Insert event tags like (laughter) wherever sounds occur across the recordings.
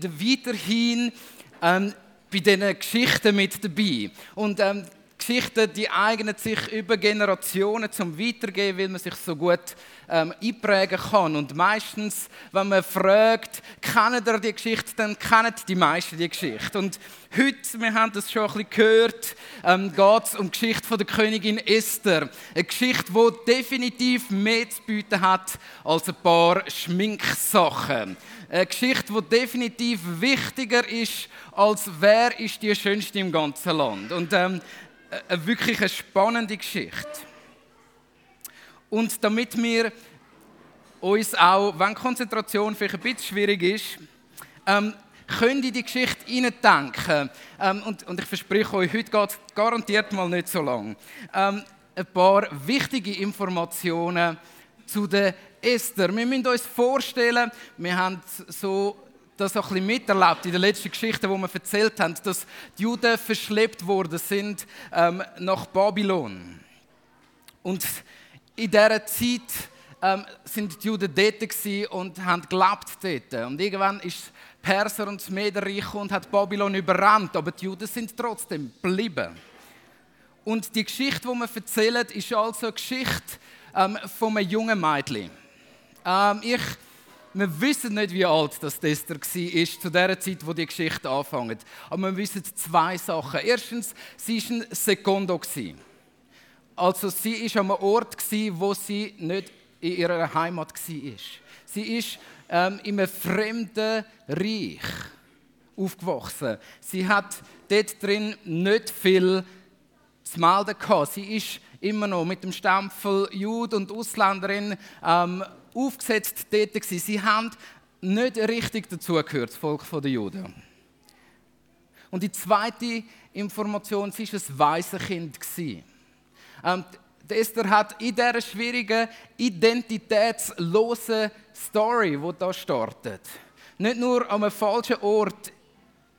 sind weiterhin ähm, bei diesen Geschichten mit dabei. Und ähm, Geschichten, die eignen sich über Generationen zum Weitergeben, weil man sich so gut ähm, einprägen kann. Und meistens, wenn man fragt, kennen ihr die Geschichte, dann kennen die meisten die Geschichte. Und heute, wir haben das schon ein bisschen gehört, ähm, geht es um die Geschichte von der Königin Esther. Eine Geschichte, die definitiv mehr zu bieten hat als ein paar Schminksachen. Eine Geschichte, die definitiv wichtiger ist, als wer ist die schönste im ganzen Land. Und ähm, eine wirklich eine spannende Geschichte. Und damit wir uns auch, wenn Konzentration vielleicht ein bisschen schwierig ist, ähm, können in die Geschichte hineindenken. Ähm, und, und ich verspreche euch, heute geht es garantiert mal nicht so lang. Ähm, ein paar wichtige Informationen zu der Esther. Wir müssen uns vorstellen, wir haben so das auch ein bisschen miterlebt in der letzten Geschichte, wo wir erzählt haben, dass die Juden verschleppt worden sind ähm, nach Babylon. Und in dieser Zeit ähm, sind die Juden dort und haben gelebt dort. Und irgendwann ist Perser und das Mederreich und hat Babylon überrannt, aber die Juden sind trotzdem geblieben. Und die Geschichte, die wir erzählen, ist also eine Geschichte ähm, von einem jungen Mädchen. Ähm, ich wir wissen nicht, wie alt das Esther war zu der Zeit, wo die Geschichte anfängt. Aber wir wissen zwei Sachen. Erstens, sie war ein Sekondo. Also sie war an einem Ort, wo sie nicht in ihrer Heimat war. Sie ist ähm, in einem fremden Reich aufgewachsen. Sie hat dort drin nicht viel zu melden. Sie ist immer noch mit dem Stempel Jude und Ausländerin ähm, aufgesetzt dort. Gewesen. Sie haben nicht richtig dazugehört, das Volk der Juden. Und die zweite Information, sie war ein Waisenkind. Ähm, Esther hat in dieser schwierigen, identitätslosen Story, die da startet, nicht nur an einem falschen Ort,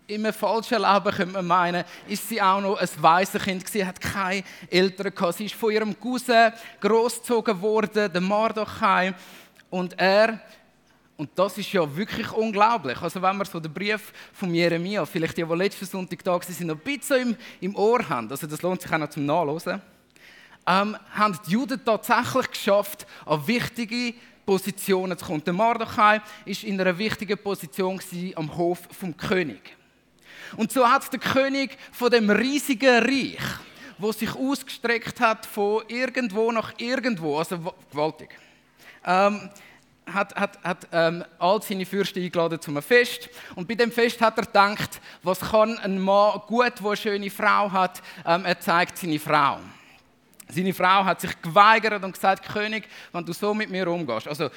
in einem falschen Leben, könnte man meinen, ist sie auch noch ein Waisenkind Sie hat keine Eltern gehabt. Sie ist von ihrem Cousin großgezogen worden, der Mardochai. Und er, und das ist ja wirklich unglaublich, also wenn wir so den Brief von Jeremia, vielleicht die, die letzten Sonntag da sind, noch ein bisschen im, im Ohr haben, also das lohnt sich auch noch zum Nachlesen, ähm, haben die Juden tatsächlich geschafft, an wichtige Positionen zu kommen. Der Mardochai war in einer wichtigen Position am Hof vom König. Und so hat der König von dem riesigen Reich, wo sich ausgestreckt hat von irgendwo nach irgendwo, also gewaltig, ähm, hat, hat, hat ähm, all seine Fürsten eingeladen zu einem Fest. Und bei dem Fest hat er gedacht, was kann ein Mann gut, der eine schöne Frau hat, ähm, er zeigt seine Frau. Seine Frau hat sich geweigert und gesagt, König, wenn du so mit mir umgehst, also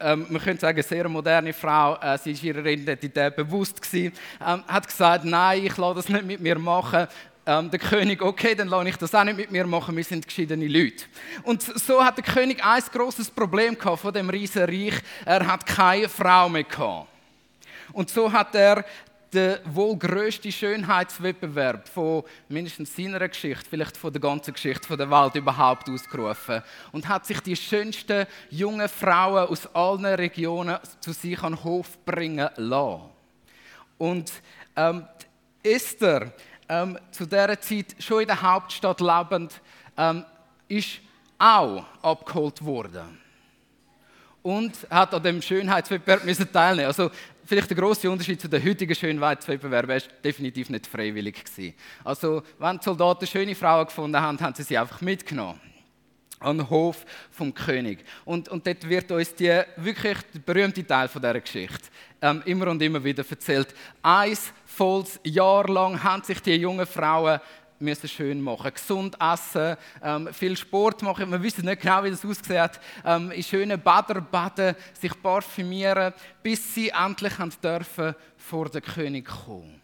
ähm, man könnte sagen, eine sehr moderne Frau, äh, sie war ihrer Identität bewusst gewesen, ähm, hat gesagt, nein, ich lasse das nicht mit mir machen, ähm, der König, okay, dann lasse ich das auch nicht mit mir machen, wir sind geschiedene Leute. Und so hat der König ein großes Problem gehabt von dem riesen Reich, er hat keine Frau mehr gehabt. Und so hat er den wohl grössten Schönheitswettbewerb von mindestens seiner Geschichte, vielleicht von der ganzen Geschichte der Welt überhaupt ausgerufen und hat sich die schönsten jungen Frauen aus allen Regionen zu sich an den Hof bringen lassen. Und ähm, Esther, ähm, zu dieser Zeit schon in der Hauptstadt lebend, ähm, ist auch abgeholt worden. Und hat an dem Schönheitswettbewerb teilnehmen Also vielleicht der große Unterschied zu den heutigen Schönheitswettbewerben ist definitiv nicht freiwillig gewesen. Also wenn die Soldaten schöne Frauen gefunden haben, haben sie sie einfach mitgenommen an den Hof vom König. Und, und dort wird uns die, wirklich der berühmte Teil von dieser Geschichte ähm, immer und immer wieder erzählt. Ein volles Jahr lang haben sich die jungen Frauen müssen schön machen, gesund essen, ähm, viel Sport machen. Wir wissen nicht genau, wie das aussieht. Ähm, in schönen Bädern baden, sich parfümieren, bis sie endlich dürfen vor den König kommen.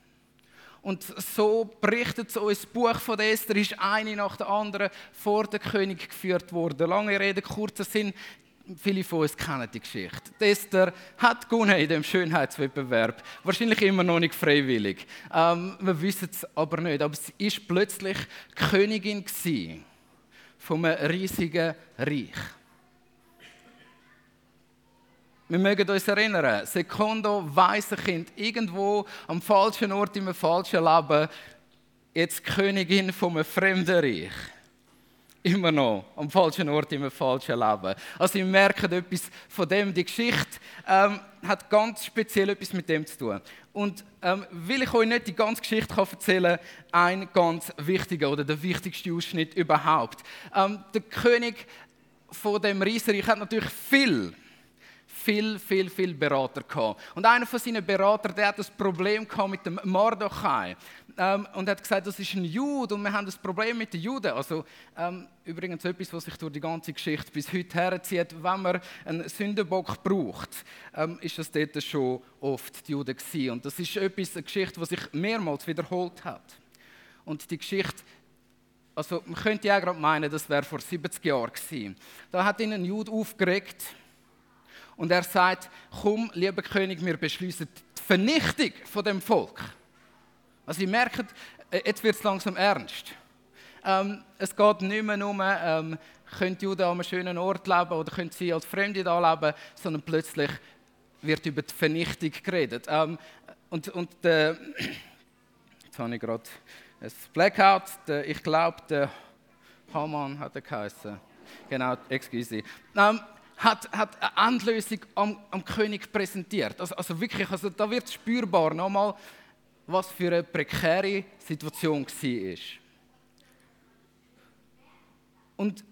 Und so berichtet uns das Buch von Esther, ist eine nach der anderen vor den König geführt worden. Lange Rede, kurzer Sinn, viele von uns kennen die Geschichte. Esther hat gewonnen in dem Schönheitswettbewerb. Wahrscheinlich immer noch nicht freiwillig. Ähm, wir wissen es aber nicht. Aber sie ist plötzlich Königin von einem riesigen Reich. Wir mögen uns erinnern, Sekundo, weise Kind, irgendwo am falschen Ort, im falschen Leben, jetzt Königin von einem fremden Reich. Immer noch am falschen Ort, im falschen Leben. Also, wir merken etwas von dem. Die Geschichte ähm, hat ganz speziell etwas mit dem zu tun. Und ähm, will ich euch nicht die ganze Geschichte kann erzählen, ein ganz wichtiger oder der wichtigste Ausschnitt überhaupt. Ähm, der König von dem Riesenreich hat natürlich viel viel, viel, viel Berater gehabt. Und einer von seinen Beratern, der hat das Problem gehabt mit dem Mordechai ähm, und hat gesagt, das ist ein Jude und wir haben das Problem mit den Juden. Also ähm, übrigens etwas, was sich durch die ganze Geschichte bis heute herzieht. Wenn man einen Sündenbock braucht, ähm, ist das dort schon oft die Juden gewesen. Und das ist etwas, eine Geschichte, die sich mehrmals wiederholt hat. Und die Geschichte also man könnte ja gerade meinen, das wäre vor 70 Jahren gewesen. Da hat ihn ein Jude aufgeregt und er sagt, komm, lieber König, wir beschließen die Vernichtung von dem Volk. Also ihr merkt, äh, jetzt wird es langsam ernst. Ähm, es geht nicht mehr um, ähm, können die Juden an einem schönen Ort leben oder können sie als Fremde da leben, sondern plötzlich wird über die Vernichtung geredet. Ähm, und und äh, (clears throat) jetzt habe ich gerade ein Blackout, der, ich glaube, der Hamann hat er geheißen. Genau, excuse. Ähm, hat, hat eine Endlösung am, am König präsentiert. Also, also wirklich, also da wird spürbar nochmal, was für eine prekäre Situation war. Und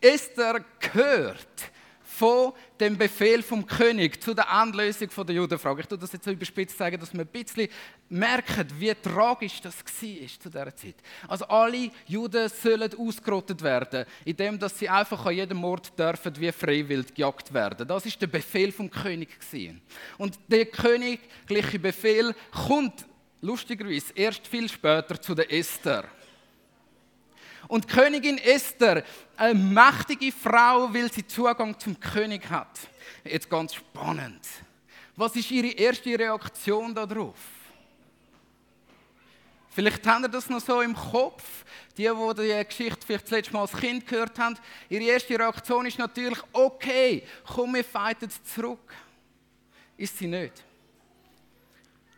Esther gehört von dem Befehl vom König zu der Endlösung der Judenfrage. Ich tue das jetzt so überspitzt sagen, dass man ein bisschen merkt, wie tragisch das war zu dieser Zeit. Also alle Juden sollen ausgerottet werden, indem dass sie einfach an jedem Ort dürfen wie freiwillig gejagt werden. Das ist der Befehl vom König Und der königliche Befehl kommt lustigerweise erst viel später zu der Esther. Und Königin Esther, eine mächtige Frau, weil sie Zugang zum König hat. Jetzt ganz spannend. Was ist ihre erste Reaktion darauf? Vielleicht haben ihr das noch so im Kopf, die, die die Geschichte vielleicht das letzte Mal als Kind gehört haben. Ihre erste Reaktion ist natürlich, okay, komm, wir fighten zurück. Ist sie nicht.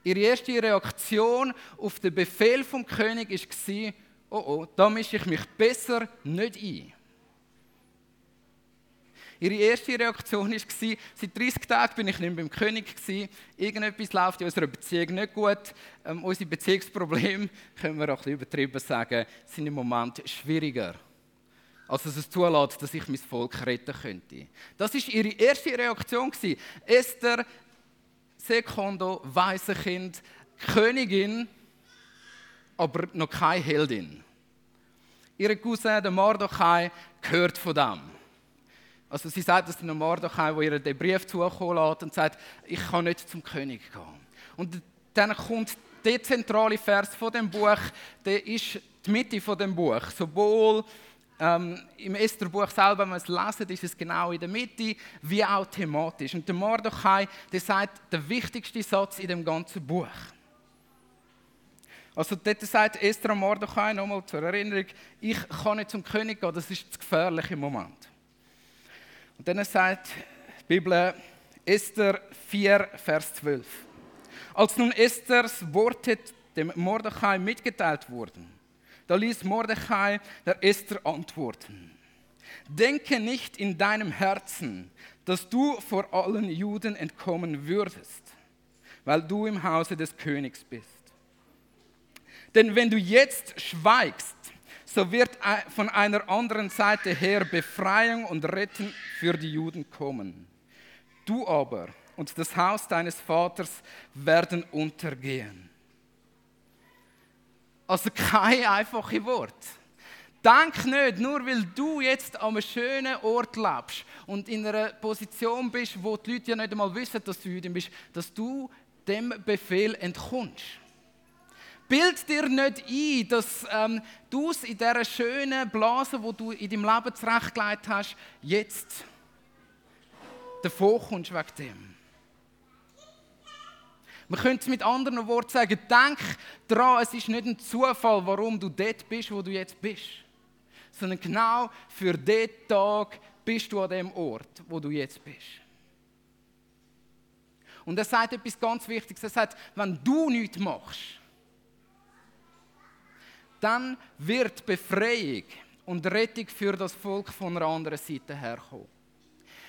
Ihre erste Reaktion auf den Befehl vom König war, oh oh, da mische ich mich besser nicht ein. Ihre erste Reaktion war, seit 30 Tagen bin ich nicht beim König. Irgendetwas läuft in unserer Beziehung nicht gut. Ähm, unsere Beziehungsprobleme, (laughs) können wir auch ein bisschen übertrieben sagen, sind im Moment schwieriger. Als es zulässt, dass ich mein Volk retten könnte. Das war ihre erste Reaktion. Esther, Sekondo, Waisenkind, Königin, aber noch keine Heldin. Ihre Cousin, der Mordechai, gehört von dem. Also sie sagt dass der Mordechai, der ihr den Brief zukommen lässt und sagt, ich kann nicht zum König gehen. Und dann kommt der zentrale Vers von dem Buch, der ist die Mitte von dem Buch. Sowohl ähm, im Estherbuch selber, wenn man es lesen, ist es genau in der Mitte, wie auch thematisch. Und der Mordechai, der sagt den wichtigsten Satz in dem ganzen Buch. Also dort sagt Esther Mordechai, nochmal zur Erinnerung, ich kann nicht zum König gehen, das ist zu gefährlich im Moment. Und dann sagt die Bibel, Esther 4, Vers 12. Als nun Esthers Worte dem Mordechai mitgeteilt wurden, da ließ Mordechai der Esther antworten. Denke nicht in deinem Herzen, dass du vor allen Juden entkommen würdest, weil du im Hause des Königs bist. Denn wenn du jetzt schweigst, so wird von einer anderen Seite her Befreiung und Retten für die Juden kommen. Du aber und das Haus deines Vaters werden untergehen. Also kein einfaches Wort. Denk nicht, nur weil du jetzt an einem schönen Ort lebst und in einer Position bist, wo die Leute ja nicht einmal wissen, dass du Jüdin bist, dass du dem Befehl entkommst. Bild dir nicht ein, dass ähm, du es in dieser schönen Blase, wo du in deinem Leben zurechtgelegt hast, jetzt davon wegen dem. Man könnte es mit anderen Worten sagen, denk daran, es ist nicht ein Zufall, warum du dort bist, wo du jetzt bist. Sondern genau für diesen Tag bist du an dem Ort, wo du jetzt bist. Und er sagt etwas ganz Wichtiges. Er sagt, wenn du nichts machst, dann wird Befreiung und Rettung für das Volk von einer anderen Seite herkommen.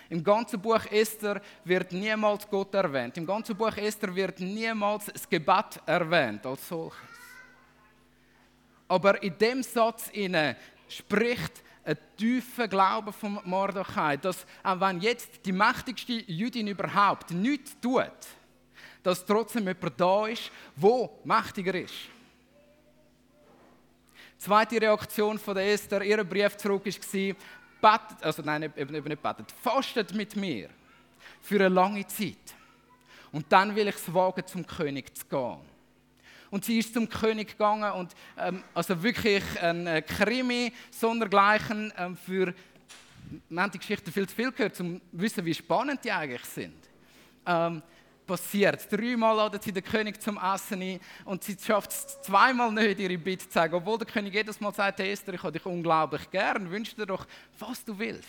Im ganzen Buch Esther wird niemals Gott erwähnt. Im ganzen Buch Esther wird niemals das Gebet erwähnt als solches. Aber in dem Satz inne spricht ein tiefer Glaube von Mordechai, dass auch wenn jetzt die mächtigste Jüdin überhaupt nichts tut, dass trotzdem jemand da ist, wo mächtiger ist. Zweite Reaktion von der Esther, ihrem Brief zurück war, betet, also nein, eben, nicht betet, fastet mit mir für eine lange Zeit. Und dann will ich es wagen, zum König zu gehen. Und sie ist zum König gegangen und ähm, also wirklich ein äh, Krimi sondergleichen ähm, für wir haben die Geschichte viel zu viel gehört, um zu wissen, wie spannend die eigentlich sind. Ähm, passiert. Dreimal laden sie den König zum Essen ein und sie schafft es zweimal nicht, ihre Bitte zu sagen. Obwohl der König jedes Mal sagt, Esther, ich habe dich unglaublich gern, wünsche dir doch, was du willst.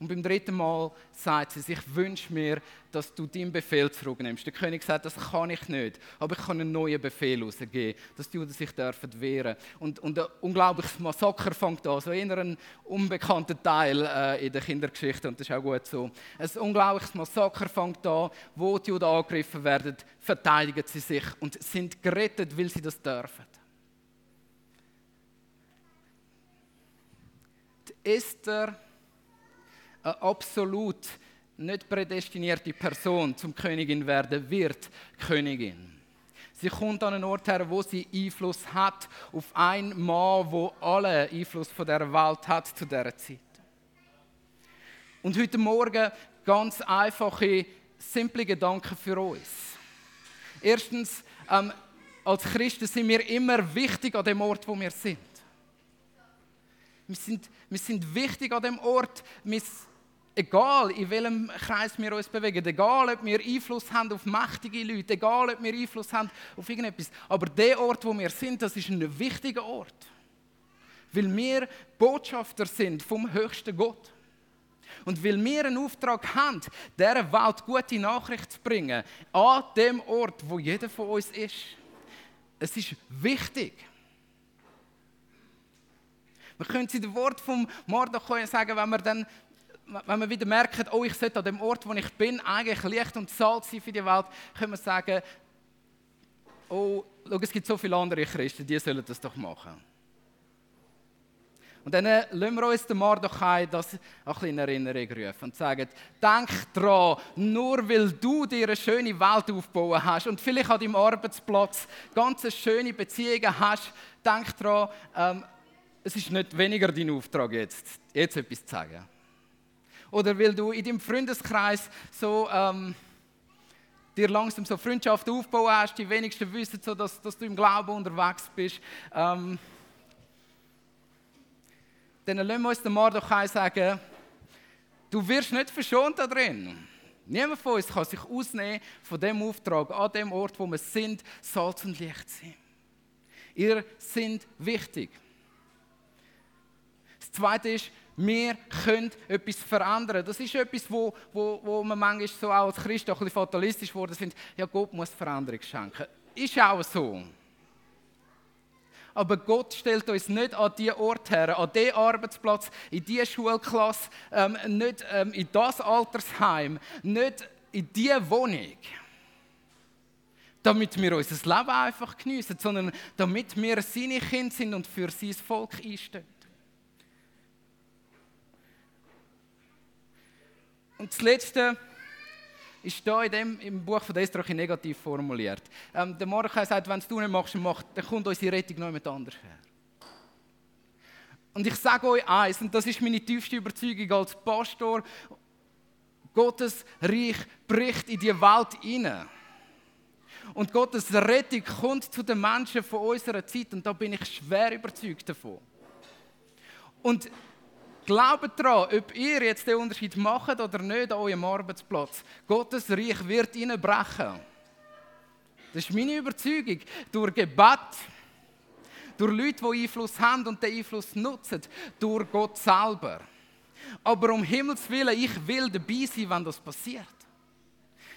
Und beim dritten Mal sagt sie, ich wünsche mir, dass du deinen Befehl zurücknimmst. Der König sagt, das kann ich nicht, aber ich kann einen neuen Befehl herausgeben, dass die Juden sich dürfen wehren. Und, und ein unglaubliches Massaker fängt an, so eher ein unbekannter Teil äh, in der Kindergeschichte und das ist auch gut so. Ein unglaubliches Massaker fängt an, wo die Juden angegriffen werden, verteidigen sie sich und sind gerettet, weil sie das dürfen. Die Esther eine absolut nicht prädestinierte Person zum Königin werden wird, Königin. Sie kommt an einen Ort her, wo sie Einfluss hat auf einen Mann, wo alle Einfluss von der Welt hat zu dieser Zeit. Und heute Morgen ganz einfache, simple Gedanken für uns. Erstens, ähm, als Christen sind wir immer wichtig an dem Ort, wo wir sind. Wir sind, wir sind wichtig an dem Ort. Wir, egal in welchem Kreis wir uns bewegen, egal ob wir Einfluss haben auf mächtige Leute, egal ob wir Einfluss haben auf irgendetwas, aber der Ort, wo wir sind, das ist ein wichtiger Ort. Weil wir Botschafter sind vom höchsten Gott. Und weil wir einen Auftrag haben, dieser Welt gute Nachricht zu bringen, an dem Ort, wo jeder von uns ist. Es ist wichtig. Man könnte in dem Wort vom Mordechai sagen, wenn wir dann wenn wir wieder merken, oh, ich sollte an dem Ort, wo ich bin, eigentlich Licht und Salz sein für die Welt, können wir sagen, oh, schau, es gibt so viele andere Christen, die sollen das doch machen. Und dann äh, lassen wir uns den Mardachai das ein in Erinnerung rufen und sagen, denk dran, nur weil du dir eine schöne Welt aufbauen hast und vielleicht an deinem Arbeitsplatz ganz schöne Beziehungen hast, denk dran, ähm, es ist nicht weniger dein Auftrag jetzt, jetzt etwas zu sagen oder weil du in deinem Freundeskreis so ähm, dir langsam so Freundschaft aufbauen hast, die wenigsten wissen so, dass, dass du im Glauben unterwegs bist. Ähm, dann lassen wir uns den Mardochai sagen, du wirst nicht verschont da drin. Niemand von uns kann sich ausnehmen von dem Auftrag, an dem Ort, wo wir sind, Salz und Licht sind. Ihr sind wichtig. Das Zweite ist, wir können etwas verändern. Das ist etwas, wo, wo, wo man manchmal so auch als Christ auch ein bisschen fatalistisch wurde, findet, ja Gott muss Veränderung schenken. Ist auch so. Aber Gott stellt uns nicht an diesen Ort her, an diesen Arbeitsplatz, in diese Schulklasse, ähm, nicht ähm, in das Altersheim, nicht in diese Wohnung damit wir unser Leben einfach geniessen, sondern damit wir seine Kinder sind und für sein Volk einstehen. Und das Letzte ist hier in dem, im Buch von auch negativ formuliert. Ähm, der Mordechai sagt, wenn du nicht machst, mach, dann kommt unsere Rettung noch jemand anders her. Und ich sage euch eins, und das ist meine tiefste Überzeugung als Pastor, Gottes Reich bricht in die Welt hinein. Und Gottes Rettung kommt zu den Menschen von unserer Zeit und da bin ich schwer überzeugt davon. Und Glaubt daran, ob ihr jetzt den Unterschied macht oder nicht an eurem Arbeitsplatz. Gottes Reich wird ihnen brechen. Das ist meine Überzeugung. Durch Gebet, durch Leute, die Einfluss haben und den Einfluss nutzen, durch Gott selber. Aber um Himmels Willen, ich will dabei sein, wenn das passiert.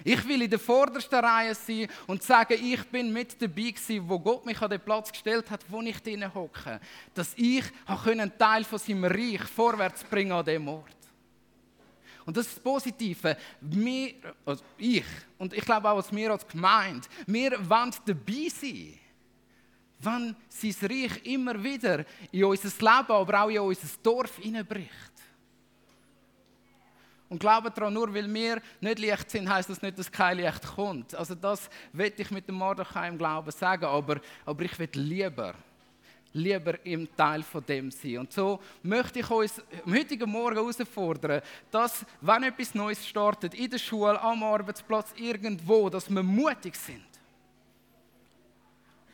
Ich will in der vordersten Reihe sein und sagen, ich bin mit dabei gewesen, wo Gott mich an den Platz gestellt hat, wo ich drinnen hocke. Dass ich einen Teil von seinem Reich vorwärts bringen an dem Ort. Und das ist das Positive. Wir, also ich, und ich glaube auch als wir als Gemeinde, wir wollen dabei sein, wenn sein Reich immer wieder in unser Leben, aber auch in unser Dorf hineinbricht. Und glaubt daran, nur weil wir nicht Licht sind, heißt das nicht, dass kein Licht kommt. Also das will ich mit dem Mordechai im Glauben sagen, aber, aber ich will lieber, lieber im Teil von dem sein. Und so möchte ich uns am heutigen Morgen herausfordern, dass, wenn etwas Neues startet, in der Schule, am Arbeitsplatz, irgendwo, dass wir mutig sind.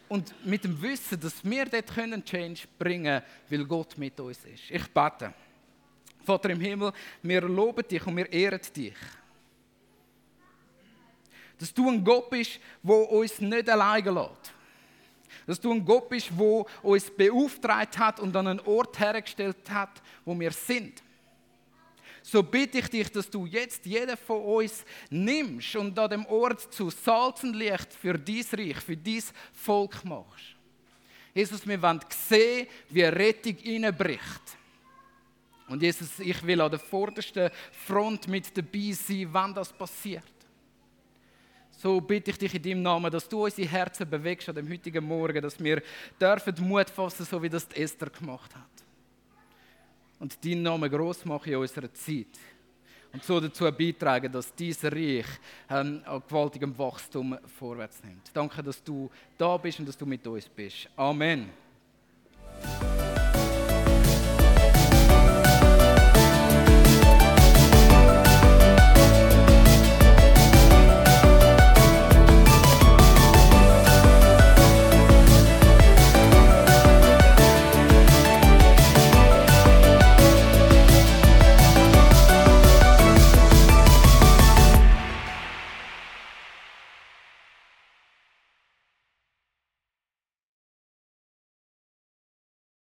Und mit dem Wissen, dass wir dort Change bringen können, weil Gott mit uns ist. Ich bete. Vater im Himmel, wir loben dich und wir ehren dich. Dass du ein Gott bist, der uns nicht alleine lässt. Dass du ein Gott bist, der uns beauftragt hat und an einen Ort hergestellt hat, wo wir sind. So bitte ich dich, dass du jetzt jeden von uns nimmst und an dem Ort zu Salz und Licht für dein Reich, für dein Volk machst. Jesus, wir wollen sehen, wie Rettung reinbricht und Jesus, ich will an der vordersten Front mit dabei sein, wenn das passiert. So bitte ich dich in deinem Namen, dass du unsere Herzen bewegst an dem heutigen Morgen, dass wir dürfen Mut fassen, so wie das Esther gemacht hat. Und deinen Namen groß machen in unserer Zeit. Und so dazu beitragen, dass dieses Reich ähm, an gewaltigem Wachstum vorwärts nimmt. Danke, dass du da bist und dass du mit uns bist. Amen.